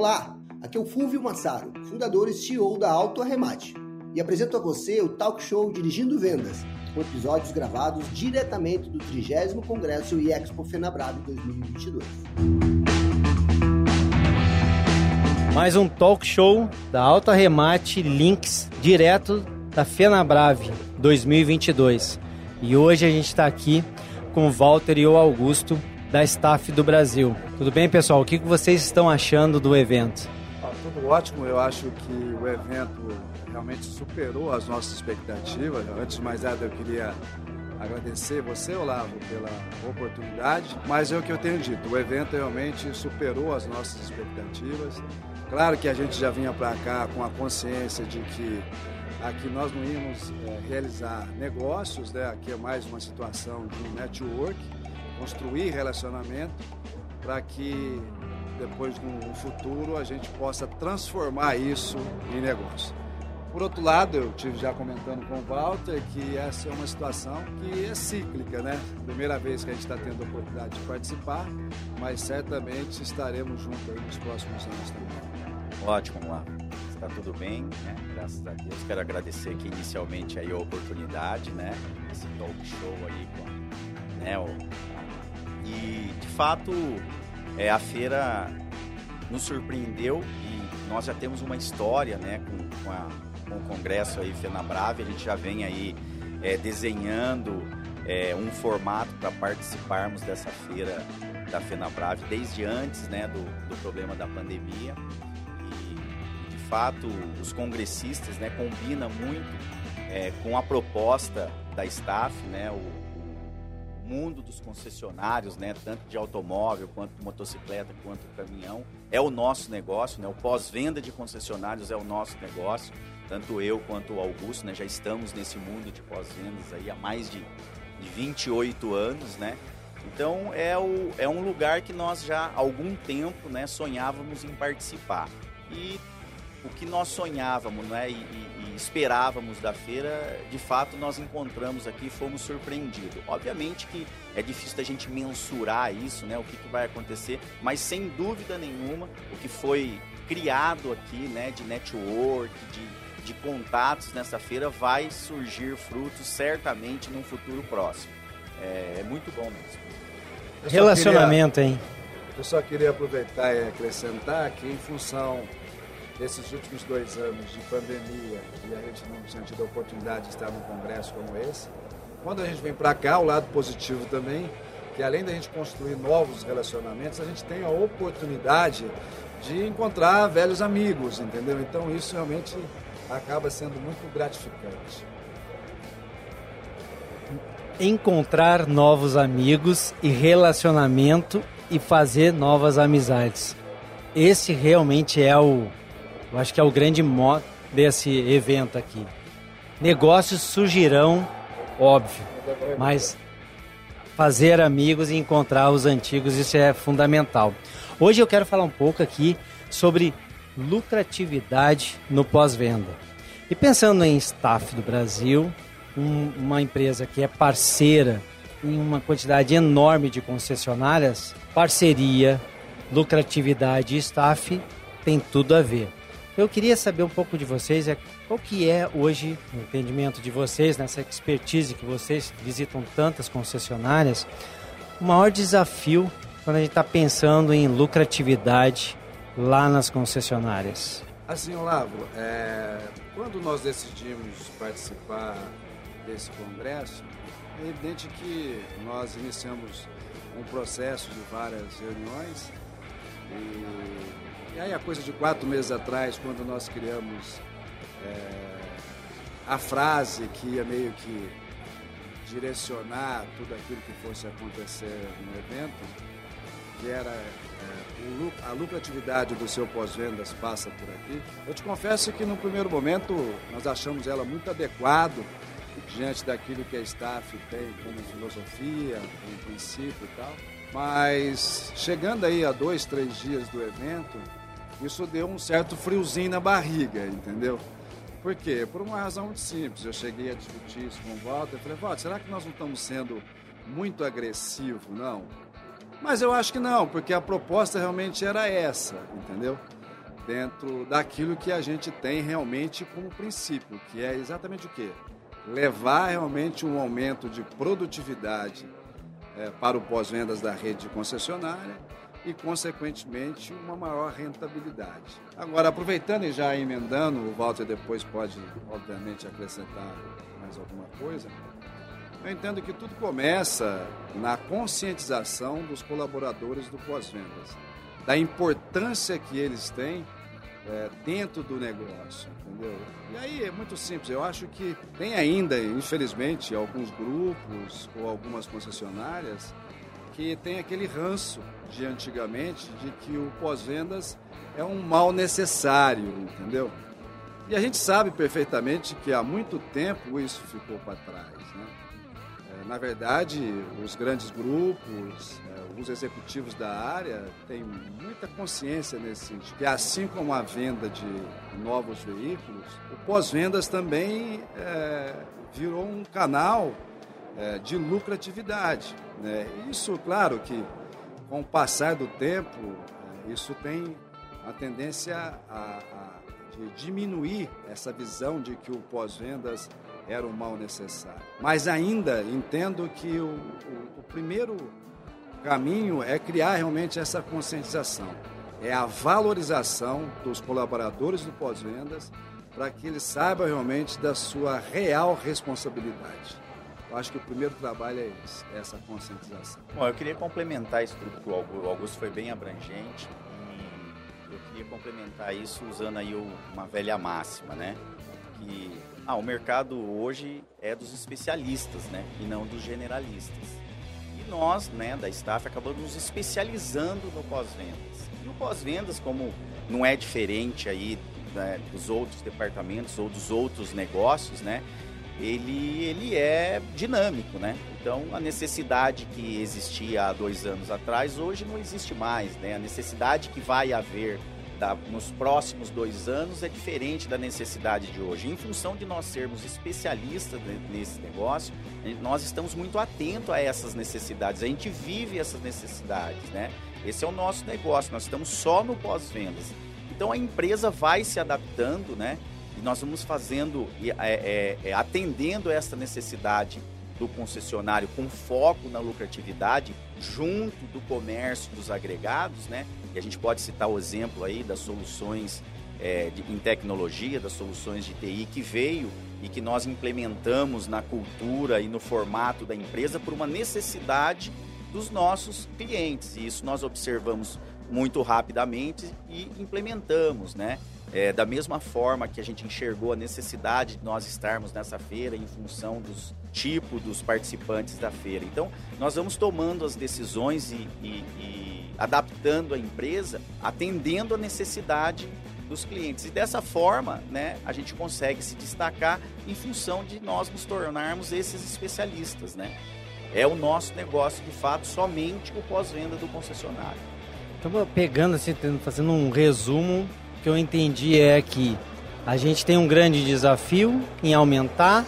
Olá, aqui é o Fulvio Massaro, fundador e CEO da Auto Arremate, e apresento a você o talk show Dirigindo Vendas, com episódios gravados diretamente do 30 Congresso e Expo Fenabrave 2022. Mais um talk show da Auto Arremate Links, direto da Fenabrave 2022. E hoje a gente está aqui com o Walter e o Augusto da Staff do Brasil. Tudo bem, pessoal? O que vocês estão achando do evento? Ah, tudo ótimo. Eu acho que o evento realmente superou as nossas expectativas. Antes de mais nada, eu queria agradecer você, Olavo, pela oportunidade. Mas é o que eu tenho dito, o evento realmente superou as nossas expectativas. Claro que a gente já vinha para cá com a consciência de que aqui nós não íamos é, realizar negócios, né? aqui é mais uma situação de um network, construir relacionamento para que depois no futuro a gente possa transformar isso em negócio. Por outro lado, eu tive já comentando com o Walter que essa é uma situação que é cíclica, né? Primeira vez que a gente está tendo a oportunidade de participar, mas certamente estaremos juntos nos próximos anos também. Ótimo, lá. Está tudo bem, né? Graças a Deus. Quero agradecer aqui inicialmente aí a oportunidade, né? Esse talk show aí com né, o e, de fato, é, a feira nos surpreendeu e nós já temos uma história né, com, com, a, com o Congresso aí FenaBrave, a gente já vem aí é, desenhando é, um formato para participarmos dessa feira da FenaBrave desde antes né, do, do problema da pandemia. E, de fato, os congressistas né, combinam muito é, com a proposta da staff, né, o, mundo dos concessionários, né, tanto de automóvel quanto de motocicleta quanto caminhão, é o nosso negócio, né? O pós-venda de concessionários é o nosso negócio. Tanto eu quanto o Augusto, né, já estamos nesse mundo de pós-vendas aí há mais de, de 28 anos, né? Então é, o, é um lugar que nós já há algum tempo né, sonhávamos em participar. E o que nós sonhávamos né, e, e, esperávamos da feira, de fato nós encontramos aqui e fomos surpreendidos. Obviamente que é difícil da gente mensurar isso, né, o que, que vai acontecer, mas sem dúvida nenhuma o que foi criado aqui né, de network, de, de contatos nessa feira vai surgir frutos certamente num futuro próximo. É, é muito bom mesmo. Relacionamento, queria, hein? Eu só queria aproveitar e acrescentar que em função nesses últimos dois anos de pandemia e a gente não tinha tido a oportunidade de estar num congresso como esse, quando a gente vem para cá, o lado positivo também, que além da gente construir novos relacionamentos, a gente tem a oportunidade de encontrar velhos amigos, entendeu? Então isso realmente acaba sendo muito gratificante. Encontrar novos amigos e relacionamento e fazer novas amizades. Esse realmente é o eu acho que é o grande modo desse evento aqui. Negócios surgirão, óbvio, mas fazer amigos e encontrar os antigos, isso é fundamental. Hoje eu quero falar um pouco aqui sobre lucratividade no pós-venda. E pensando em staff do Brasil, um, uma empresa que é parceira em uma quantidade enorme de concessionárias, parceria, lucratividade e staff tem tudo a ver. Eu queria saber um pouco de vocês, é, qual que é hoje o entendimento de vocês, nessa expertise que vocês visitam tantas concessionárias, o maior desafio quando a gente está pensando em lucratividade lá nas concessionárias? Assim, Olavo, é, quando nós decidimos participar desse congresso, é evidente que nós iniciamos um processo de várias reuniões e e aí, a coisa de quatro meses atrás, quando nós criamos é, a frase que ia meio que direcionar tudo aquilo que fosse acontecer no evento, que era é, a lucratividade do seu pós-vendas passa por aqui. Eu te confesso que no primeiro momento nós achamos ela muito adequado diante daquilo que a staff tem como filosofia, como princípio e tal. Mas chegando aí a dois, três dias do evento, isso deu um certo friozinho na barriga, entendeu? Por quê? Por uma razão muito simples. Eu cheguei a discutir isso com o Walter. Eu falei, Walter, será que nós não estamos sendo muito agressivos, não? Mas eu acho que não, porque a proposta realmente era essa, entendeu? dentro daquilo que a gente tem realmente como princípio, que é exatamente o quê? Levar realmente um aumento de produtividade é, para o pós-vendas da rede de concessionária e, consequentemente, uma maior rentabilidade. Agora, aproveitando e já emendando, o Walter depois pode, obviamente, acrescentar mais alguma coisa. Eu entendo que tudo começa na conscientização dos colaboradores do pós-vendas, da importância que eles têm é, dentro do negócio, entendeu? E aí é muito simples. Eu acho que tem ainda, infelizmente, alguns grupos ou algumas concessionárias que tem aquele ranço de antigamente de que o pós-vendas é um mal necessário, entendeu? E a gente sabe perfeitamente que há muito tempo isso ficou para trás. Né? É, na verdade, os grandes grupos, é, os executivos da área têm muita consciência nesse sentido. Que assim como a venda de novos veículos, o pós-vendas também é, virou um canal é, de lucratividade. Né? Isso, claro que com o passar do tempo, é, isso tem a tendência a, a de diminuir essa visão de que o pós-vendas era um mal necessário. Mas ainda entendo que o, o, o primeiro caminho é criar realmente essa conscientização, é a valorização dos colaboradores do pós-vendas para que eles saibam realmente da sua real responsabilidade. Eu acho que o primeiro trabalho é esse, é essa conscientização. Bom, eu queria complementar isso tudo que o Augusto foi bem abrangente e eu queria complementar isso usando aí uma velha máxima, né? Que ah, o mercado hoje é dos especialistas, né? E não dos generalistas. E nós, né, da staff, acabamos nos especializando no pós-vendas. E o pós-vendas, como não é diferente aí né, dos outros departamentos ou dos outros negócios, né? Ele, ele é dinâmico, né? Então, a necessidade que existia há dois anos atrás, hoje não existe mais, né? A necessidade que vai haver da, nos próximos dois anos é diferente da necessidade de hoje. Em função de nós sermos especialistas nesse negócio, nós estamos muito atentos a essas necessidades. A gente vive essas necessidades, né? Esse é o nosso negócio, nós estamos só no pós-vendas. Então, a empresa vai se adaptando, né? E nós vamos fazendo, é, é, é, atendendo essa necessidade do concessionário com foco na lucratividade, junto do comércio dos agregados, né? E a gente pode citar o exemplo aí das soluções é, de, em tecnologia, das soluções de TI que veio e que nós implementamos na cultura e no formato da empresa por uma necessidade dos nossos clientes. E isso nós observamos muito rapidamente e implementamos, né? É, da mesma forma que a gente enxergou a necessidade de nós estarmos nessa feira em função dos tipo dos participantes da feira. Então, nós vamos tomando as decisões e, e, e adaptando a empresa, atendendo a necessidade dos clientes. E dessa forma, né, a gente consegue se destacar em função de nós nos tornarmos esses especialistas, né? É o nosso negócio, de fato, somente o pós-venda do concessionário. Estamos pegando assim, fazendo um resumo que eu entendi é que a gente tem um grande desafio em aumentar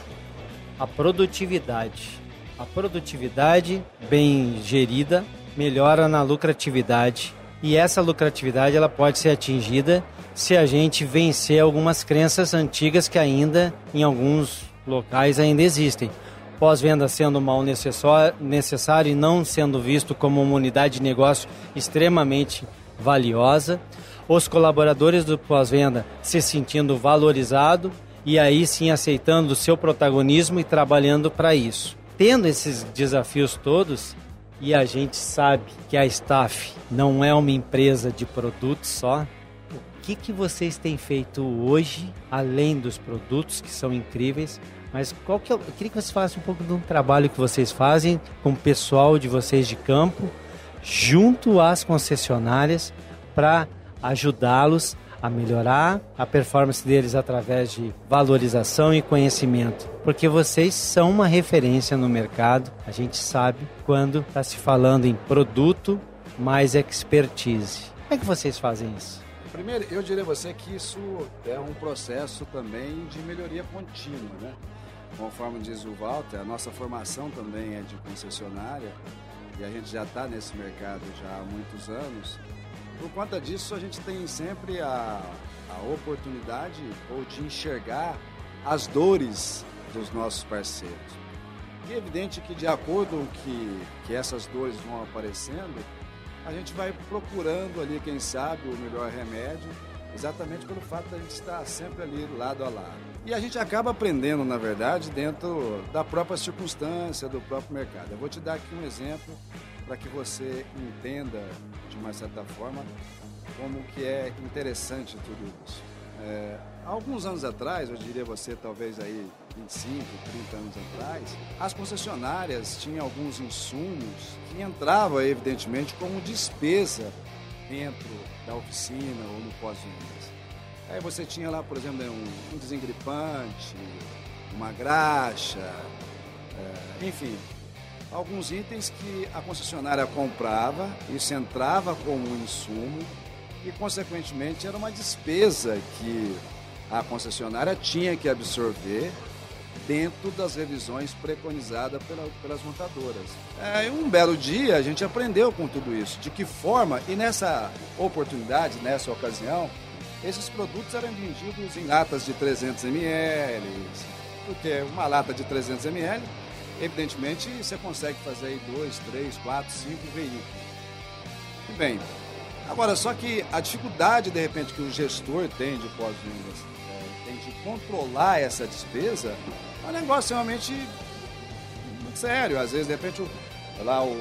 a produtividade. A produtividade bem gerida melhora na lucratividade e essa lucratividade ela pode ser atingida se a gente vencer algumas crenças antigas que ainda em alguns locais ainda existem. Pós-venda sendo mal necessário e não sendo visto como uma unidade de negócio extremamente valiosa os colaboradores do pós-venda se sentindo valorizado e aí sim aceitando o seu protagonismo e trabalhando para isso. Tendo esses desafios todos, e a gente sabe que a Staff não é uma empresa de produtos só, o que, que vocês têm feito hoje, além dos produtos que são incríveis, mas qual que é, eu queria que vocês falassem um pouco de um trabalho que vocês fazem com o pessoal de vocês de campo, junto às concessionárias, para ajudá-los a melhorar a performance deles através de valorização e conhecimento, porque vocês são uma referência no mercado. A gente sabe quando está se falando em produto mais expertise. Como é que vocês fazem isso? Primeiro, eu diria a você que isso é um processo também de melhoria contínua, né? Conforme diz o Walter, a nossa formação também é de concessionária e a gente já está nesse mercado já há muitos anos por conta disso, a gente tem sempre a, a oportunidade ou de enxergar as dores dos nossos parceiros. E é evidente que, de acordo com que, que essas dores vão aparecendo, a gente vai procurando ali, quem sabe, o melhor remédio, exatamente pelo fato de a gente estar sempre ali lado a lado. E a gente acaba aprendendo, na verdade, dentro da própria circunstância, do próprio mercado. Eu vou te dar aqui um exemplo para que você entenda, de uma certa forma, como que é interessante tudo isso. É, alguns anos atrás, eu diria você talvez aí 25, 30 anos atrás, as concessionárias tinham alguns insumos que entravam evidentemente como despesa dentro da oficina ou no pós-vendas. Aí você tinha lá, por exemplo, um, um desengripante, uma graxa, é, enfim, alguns itens que a concessionária comprava, isso entrava como um insumo e, consequentemente, era uma despesa que a concessionária tinha que absorver dentro das revisões preconizadas pela, pelas montadoras. É, um belo dia a gente aprendeu com tudo isso, de que forma, e nessa oportunidade, nessa ocasião, esses produtos eram vendidos em latas de 300 ml, porque uma lata de 300 ml, evidentemente, você consegue fazer aí dois, três, quatro, cinco veículos. E bem, agora só que a dificuldade de repente que o gestor tem de pós-vendas, é, tem de controlar essa despesa, é um negócio realmente muito sério. Às vezes, de repente, o, lá o, o,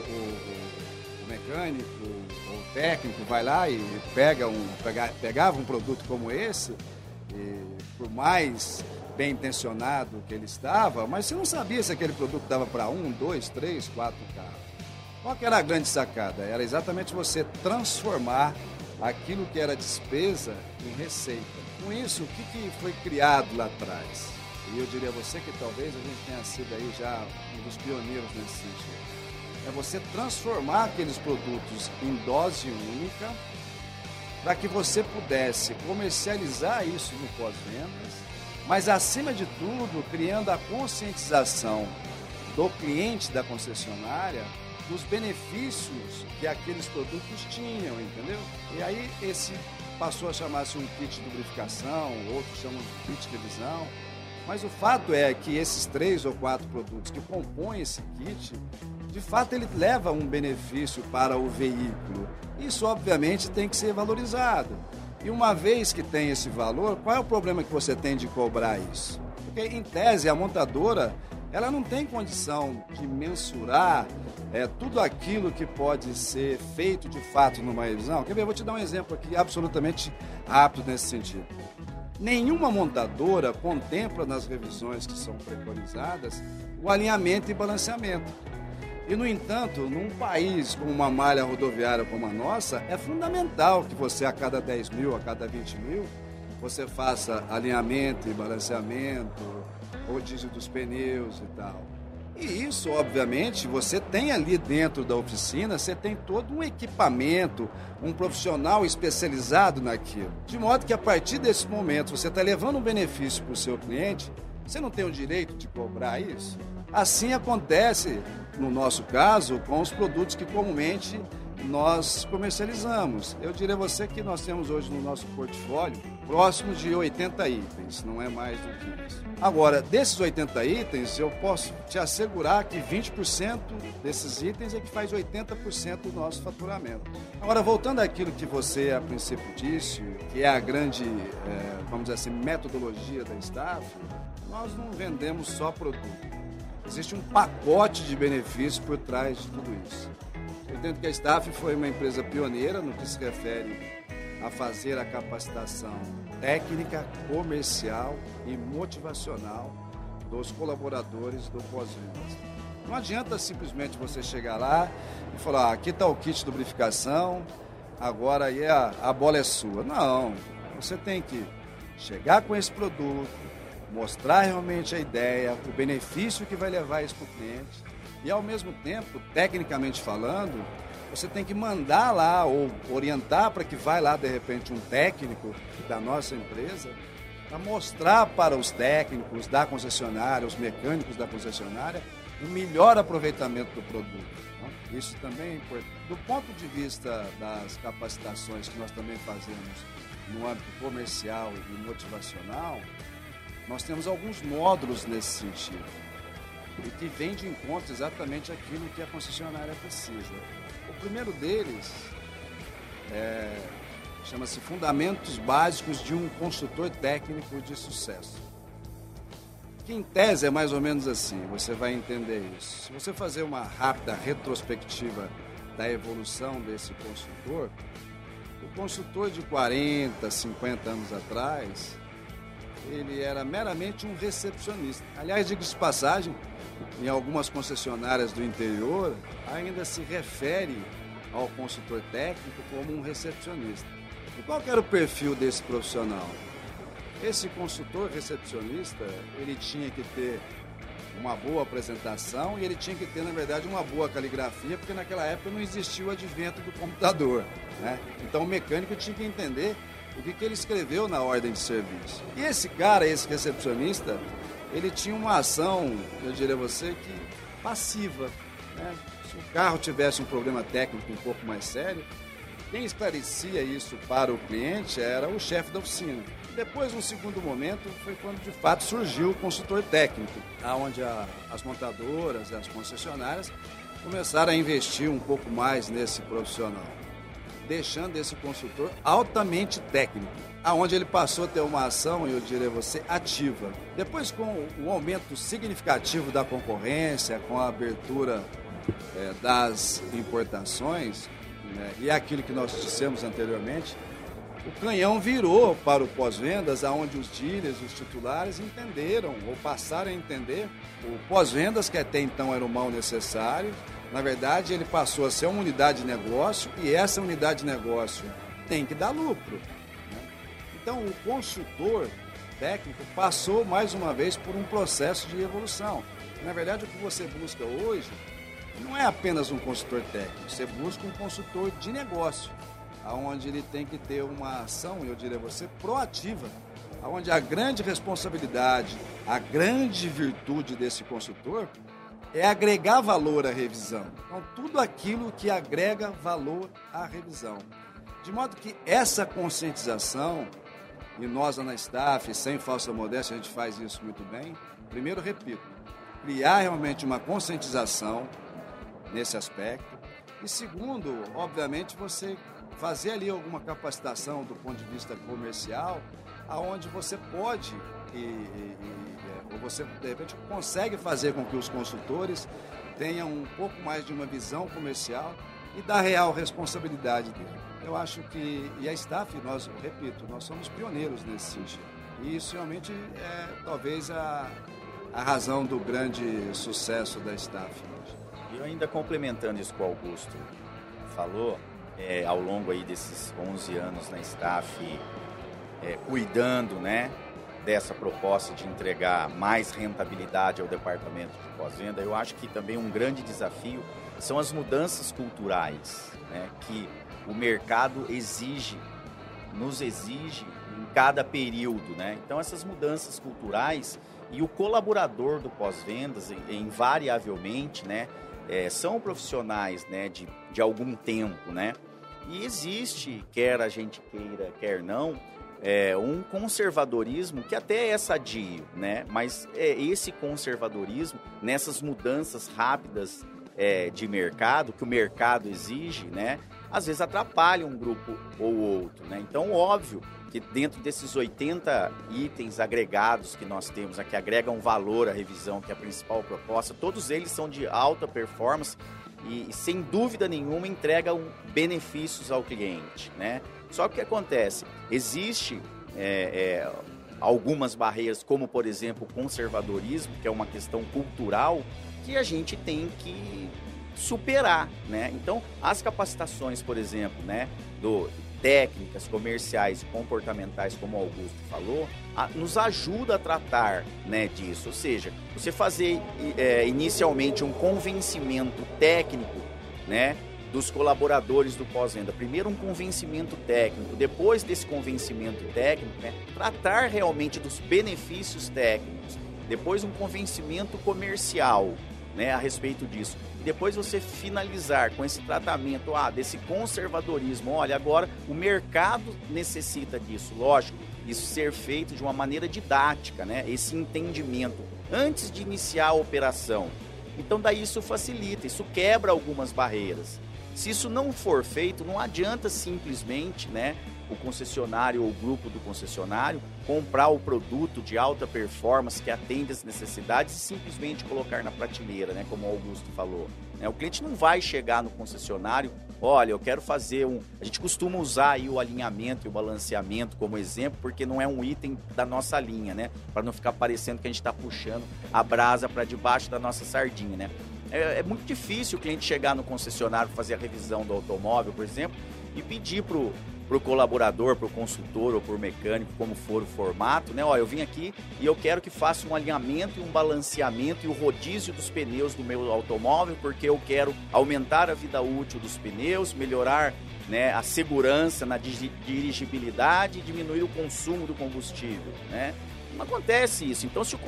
o mecânico, o técnico vai lá e pega um, pega, pegava um produto como esse, e por mais bem intencionado que ele estava, mas você não sabia se aquele produto dava para um, dois, três, quatro carros. Qual que era a grande sacada? Era exatamente você transformar aquilo que era despesa em receita. Com isso, o que, que foi criado lá atrás? E eu diria a você que talvez a gente tenha sido aí já um dos pioneiros nesse sentido. É você transformar aqueles produtos em dose única para que você pudesse comercializar isso no pós-vendas, mas acima de tudo, criando a conscientização do cliente da concessionária dos benefícios que aqueles produtos tinham, entendeu? E aí esse passou a chamar-se um kit de lubrificação, outros chamam de kit de revisão. Mas o fato é que esses três ou quatro produtos que compõem esse kit, de fato ele leva um benefício para o veículo. Isso obviamente tem que ser valorizado. E uma vez que tem esse valor, qual é o problema que você tem de cobrar isso? Porque em tese a montadora ela não tem condição de mensurar é, tudo aquilo que pode ser feito de fato numa revisão. Quer ver? Eu vou te dar um exemplo aqui absolutamente rápido nesse sentido. Nenhuma montadora contempla nas revisões que são preconizadas o alinhamento e balanceamento. E, no entanto, num país com uma malha rodoviária como a nossa, é fundamental que você, a cada 10 mil, a cada 20 mil, você faça alinhamento e balanceamento, rodízio dos pneus e tal. E isso, obviamente, você tem ali dentro da oficina, você tem todo um equipamento, um profissional especializado naquilo. De modo que a partir desse momento você está levando um benefício para o seu cliente, você não tem o direito de cobrar isso? Assim acontece, no nosso caso, com os produtos que comumente nós comercializamos. Eu diria a você que nós temos hoje no nosso portfólio próximos de 80 itens, não é mais do que isso. Agora, desses 80 itens, eu posso te assegurar que 20% desses itens é que faz 80% do nosso faturamento. Agora, voltando àquilo que você a princípio disse, que é a grande, é, vamos dizer assim, metodologia da staff, nós não vendemos só produto. Existe um pacote de benefícios por trás de tudo isso. Eu entendo que a staff foi uma empresa pioneira no que se refere a fazer a capacitação técnica, comercial e motivacional dos colaboradores do pós-vendas. Não adianta simplesmente você chegar lá e falar, ah, aqui está o kit de lubrificação, agora aí a, a bola é sua. Não, você tem que chegar com esse produto, mostrar realmente a ideia, o benefício que vai levar isso para o cliente e ao mesmo tempo, tecnicamente falando, você tem que mandar lá ou orientar para que vai lá de repente um técnico da nossa empresa para mostrar para os técnicos da concessionária, os mecânicos da concessionária, o melhor aproveitamento do produto. Né? Isso também é importante. Do ponto de vista das capacitações que nós também fazemos no âmbito comercial e motivacional, nós temos alguns módulos nesse sentido e que vem de encontro exatamente aquilo que a concessionária precisa. O primeiro deles é, chama-se Fundamentos Básicos de um Consultor Técnico de Sucesso. Que em tese é mais ou menos assim, você vai entender isso. Se você fazer uma rápida retrospectiva da evolução desse consultor, o consultor de 40, 50 anos atrás, ele era meramente um recepcionista. Aliás, diga de passagem, em algumas concessionárias do interior, ainda se refere ao consultor técnico como um recepcionista. E qual era o perfil desse profissional? Esse consultor recepcionista, ele tinha que ter uma boa apresentação e ele tinha que ter, na verdade, uma boa caligrafia, porque naquela época não existia o advento do computador. Né? Então o mecânico tinha que entender o que, que ele escreveu na ordem de serviço. E esse cara, esse recepcionista, ele tinha uma ação, eu diria a você, que passiva. Né? Se o carro tivesse um problema técnico um pouco mais sério, quem esclarecia isso para o cliente era o chefe da oficina. Depois, um segundo momento, foi quando de fato surgiu o consultor técnico, onde as montadoras e as concessionárias começaram a investir um pouco mais nesse profissional, deixando esse consultor altamente técnico, aonde ele passou a ter uma ação, eu diria você, ativa. Depois, com o aumento significativo da concorrência, com a abertura é, das importações, né? E é aquilo que nós dissemos anteriormente, o canhão virou para o pós-vendas, aonde os dealers, os titulares entenderam ou passaram a entender o pós-vendas, que até então era o mal necessário. Na verdade, ele passou a ser uma unidade de negócio e essa unidade de negócio tem que dar lucro. Né? Então, o consultor técnico passou mais uma vez por um processo de evolução. Na verdade, o que você busca hoje não é apenas um consultor técnico, você busca um consultor de negócio, aonde ele tem que ter uma ação, eu diria você, proativa, aonde a grande responsabilidade, a grande virtude desse consultor é agregar valor à revisão. Então, tudo aquilo que agrega valor à revisão. De modo que essa conscientização, e nós na staff, sem falsa modéstia, a gente faz isso muito bem. Primeiro, repito, criar realmente uma conscientização nesse aspecto. E segundo, obviamente, você fazer ali alguma capacitação do ponto de vista comercial, aonde você pode e, e, e, é, ou você de repente consegue fazer com que os consultores tenham um pouco mais de uma visão comercial e da real responsabilidade dele. Eu acho que, e a staff, nós, repito, nós somos pioneiros nesse sentido. E isso realmente é talvez a, a razão do grande sucesso da staff eu ainda complementando isso que o Augusto falou, é, ao longo aí desses 11 anos na staff, é, cuidando, né, dessa proposta de entregar mais rentabilidade ao departamento de pós-venda, eu acho que também um grande desafio são as mudanças culturais, né, que o mercado exige, nos exige em cada período, né? Então essas mudanças culturais e o colaborador do pós-vendas, invariavelmente, né, é, são profissionais né, de, de algum tempo, né? E existe, quer a gente queira, quer não, é, um conservadorismo que até é sadio, né? Mas é esse conservadorismo nessas mudanças rápidas é, de mercado que o mercado exige, né? Às vezes atrapalha um grupo ou outro, né? Então, óbvio que dentro desses 80 itens agregados que nós temos, que agregam valor à revisão, que é a principal proposta, todos eles são de alta performance e, e sem dúvida nenhuma entregam benefícios ao cliente, né? Só que o que acontece? Existe é, é, algumas barreiras, como por exemplo o conservadorismo, que é uma questão cultural, que a gente tem que superar, né? Então, as capacitações, por exemplo, né, do técnicas comerciais e comportamentais, como o Augusto falou, a, nos ajuda a tratar né, disso. Ou seja, você fazer é, inicialmente um convencimento técnico né, dos colaboradores do pós-venda. Primeiro um convencimento técnico, depois desse convencimento técnico, né, tratar realmente dos benefícios técnicos. Depois um convencimento comercial, né, a respeito disso. E depois você finalizar com esse tratamento ah, desse conservadorismo. Olha, agora o mercado necessita disso, lógico. Isso ser feito de uma maneira didática, né? Esse entendimento antes de iniciar a operação. Então daí isso facilita, isso quebra algumas barreiras. Se isso não for feito, não adianta simplesmente, né, o concessionário ou o grupo do concessionário comprar o produto de alta performance que atende as necessidades e simplesmente colocar na prateleira, né, como o Augusto falou. Né? O cliente não vai chegar no concessionário, olha, eu quero fazer um. A gente costuma usar aí o alinhamento e o balanceamento como exemplo, porque não é um item da nossa linha, né? Para não ficar parecendo que a gente está puxando a brasa para debaixo da nossa sardinha, né? É, é, muito difícil o cliente chegar no concessionário fazer a revisão do automóvel, por exemplo, e pedir para o para o colaborador, para o consultor ou para o mecânico, como for o formato, né? Ó, eu vim aqui e eu quero que faça um alinhamento e um balanceamento e o rodízio dos pneus do meu automóvel, porque eu quero aumentar a vida útil dos pneus, melhorar né, a segurança na dirigibilidade e diminuir o consumo do combustível, né? Não acontece isso. Então, se o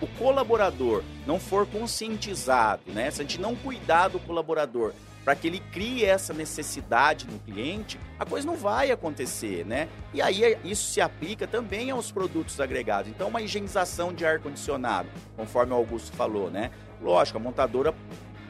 o colaborador não for conscientizado, né? Se a gente não cuidar do colaborador para que ele crie essa necessidade no cliente, a coisa não vai acontecer, né? E aí isso se aplica também aos produtos agregados. Então, uma higienização de ar condicionado, conforme o Augusto falou, né? Lógico, a montadora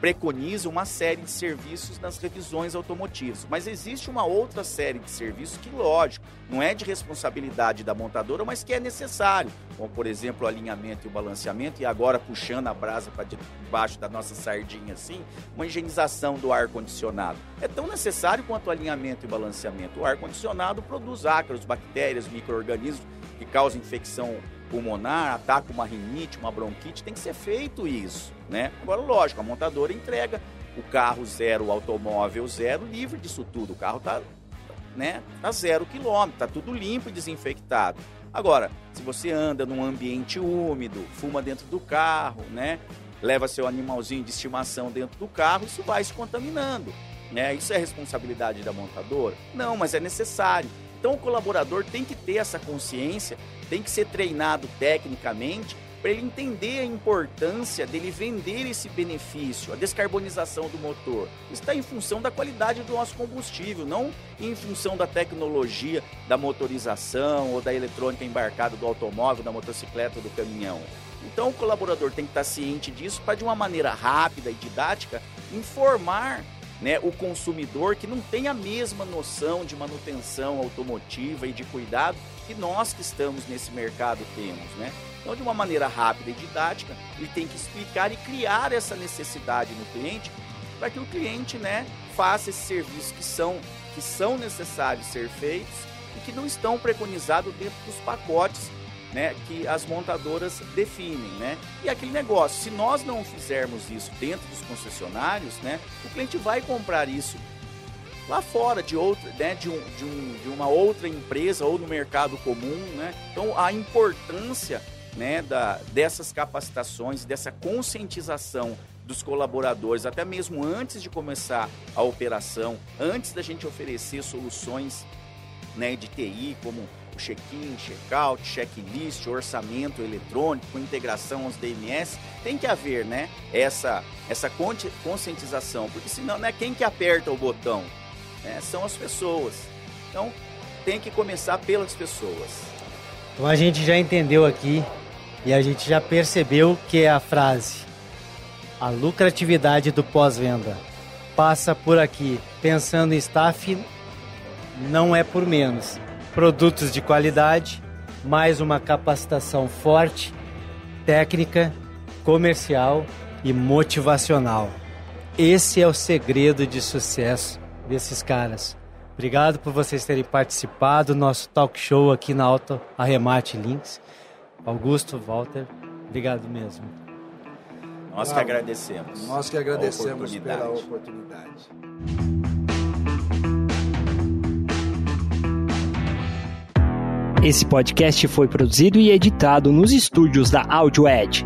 preconiza uma série de serviços nas revisões automotivas. Mas existe uma outra série de serviços que, lógico, não é de responsabilidade da montadora, mas que é necessário, como, por exemplo, o alinhamento e o balanceamento, e agora puxando a brasa para debaixo da nossa sardinha assim, uma higienização do ar-condicionado. É tão necessário quanto o alinhamento e o balanceamento. O ar-condicionado produz ácaros, bactérias, micro-organismos que causam infecção pulmonar, ataca uma rinite, uma bronquite, tem que ser feito isso, né? Agora, lógico, a montadora entrega o carro zero, o automóvel zero, livre disso tudo. O carro tá, né, tá zero quilômetro, tá tudo limpo e desinfectado. Agora, se você anda num ambiente úmido, fuma dentro do carro, né, leva seu animalzinho de estimação dentro do carro, isso vai se contaminando. Né? Isso é responsabilidade da montadora? Não, mas é necessário. Então o colaborador tem que ter essa consciência, tem que ser treinado tecnicamente para ele entender a importância dele vender esse benefício, a descarbonização do motor. Está em função da qualidade do nosso combustível, não em função da tecnologia da motorização ou da eletrônica embarcada do automóvel, da motocicleta do caminhão. Então o colaborador tem que estar ciente disso para de uma maneira rápida e didática informar né, o consumidor que não tem a mesma noção de manutenção automotiva e de cuidado que nós que estamos nesse mercado temos, né? Então, de uma maneira rápida e didática, ele tem que explicar e criar essa necessidade no cliente para que o cliente, né, faça esses serviços que são que são necessários ser feitos e que não estão preconizados dentro dos pacotes né, que as montadoras definem, né? E aquele negócio, se nós não fizermos isso dentro dos concessionários, né, o cliente vai comprar isso lá fora de outra, né, de, um, de, um, de uma outra empresa ou no mercado comum, né? Então a importância, né, da, dessas capacitações, dessa conscientização dos colaboradores, até mesmo antes de começar a operação, antes da gente oferecer soluções, né, de TI como o check-in, check-out, checklist, orçamento eletrônico, integração aos DMS, tem que haver, né, essa, essa conscientização, porque senão não é quem que aperta o botão, né, são as pessoas. Então, tem que começar pelas pessoas. Então a gente já entendeu aqui e a gente já percebeu que é a frase a lucratividade do pós-venda passa por aqui. Pensando em staff, não é por menos produtos de qualidade, mais uma capacitação forte, técnica, comercial e motivacional. Esse é o segredo de sucesso desses caras. Obrigado por vocês terem participado do nosso talk show aqui na Auto Arremate Links. Augusto, Walter, obrigado mesmo. Nós que agradecemos. Nós que agradecemos pela oportunidade. Esse podcast foi produzido e editado nos estúdios da Audio Edge.